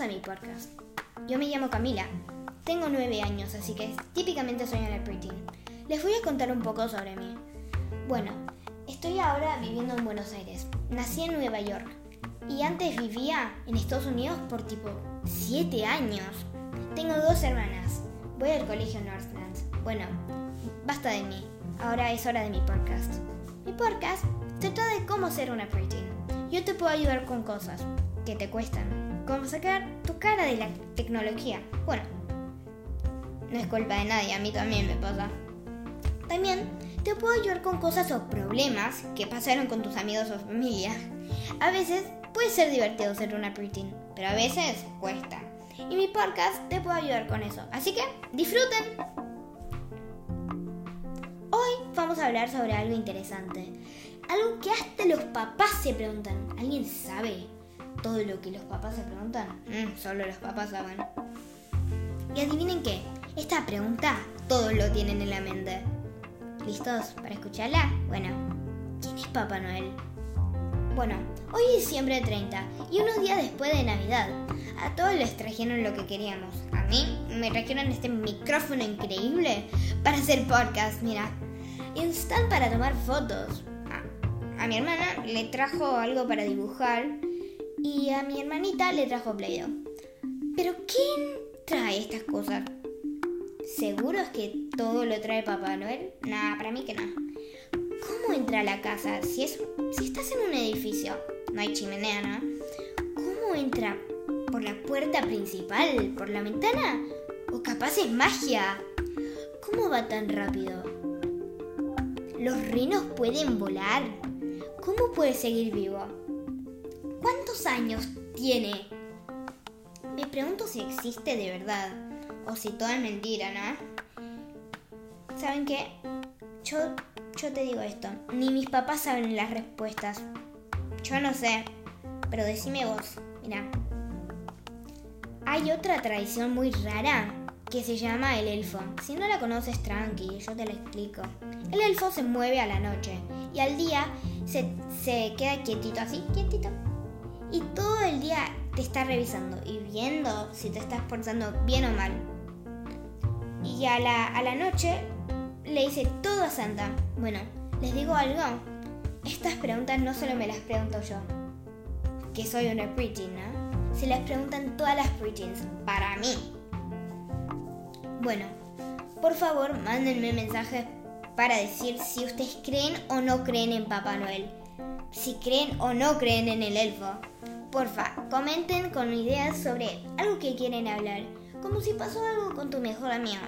a mi podcast. Yo me llamo Camila. Tengo nueve años, así que típicamente soy una preteen. Les voy a contar un poco sobre mí. Bueno, estoy ahora viviendo en Buenos Aires. Nací en Nueva York. Y antes vivía en Estados Unidos por tipo siete años. Tengo dos hermanas. Voy al colegio Northlands. Bueno, basta de mí. Ahora es hora de mi podcast. Mi podcast trata de cómo ser una preteen. Yo te puedo ayudar con cosas que te cuestan, como sacar tu cara de la tecnología. Bueno, no es culpa de nadie, a mí también me pasa. También te puedo ayudar con cosas o problemas que pasaron con tus amigos o familia. A veces puede ser divertido ser una preteen, pero a veces cuesta. Y mi podcast te puede ayudar con eso. Así que disfruten. Hoy vamos a hablar sobre algo interesante. Algo que hasta los papás se preguntan. ¿Alguien sabe todo lo que los papás se preguntan? Mm, solo los papás saben. Y adivinen qué. Esta pregunta todos lo tienen en la mente. ¿Listos para escucharla? Bueno, ¿quién es Papá Noel? Bueno, hoy es diciembre 30 y unos días después de Navidad. A todos les trajeron lo que queríamos. A mí me trajeron este micrófono increíble para hacer podcast, mira. Instant para tomar fotos. A mi hermana le trajo algo para dibujar y a mi hermanita le trajo Play-Doh. Pero ¿quién trae estas cosas? ¿Seguro es que todo lo trae Papá Noel? Nah, para mí que no. ¿Cómo entra a la casa? Si, es, si estás en un edificio, no hay chimenea, ¿no? ¿Cómo entra? ¿Por la puerta principal? ¿Por la ventana? ¿O capaz es magia? ¿Cómo va tan rápido? ¿Los rinos pueden volar? ¿Cómo puede seguir vivo? ¿Cuántos años tiene? Me pregunto si existe de verdad o si todo es mentira, ¿no? ¿Saben qué? Yo, yo te digo esto, ni mis papás saben las respuestas. Yo no sé, pero decime vos, mira. Hay otra tradición muy rara que se llama el elfo. Si no la conoces, tranqui, yo te la explico. El elfo se mueve a la noche y al día se, se queda quietito, así, quietito. Y todo el día te está revisando y viendo si te estás portando bien o mal. Y a la, a la noche le dice todo a Santa. Bueno, les digo algo. Estas preguntas no solo me las pregunto yo, que soy una preteen, ¿no? Se las preguntan todas las preteens, para mí. Bueno, por favor, mándenme mensajes para decir si ustedes creen o no creen en Papá Noel. Si creen o no creen en el elfo. Porfa, comenten con ideas sobre algo que quieren hablar, como si pasó algo con tu mejor amiga.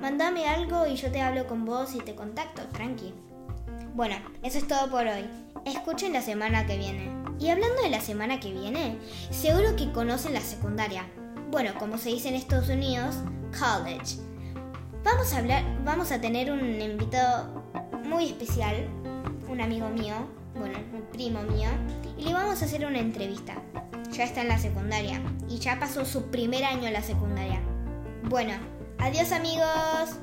Mándame algo y yo te hablo con vos y te contacto, tranqui. Bueno, eso es todo por hoy. Escuchen la semana que viene. Y hablando de la semana que viene, seguro que conocen la secundaria. Bueno, como se dice en Estados Unidos, college. Vamos a hablar, vamos a tener un invitado muy especial, un amigo mío, bueno, un primo mío, y le vamos a hacer una entrevista. Ya está en la secundaria y ya pasó su primer año en la secundaria. Bueno, adiós amigos.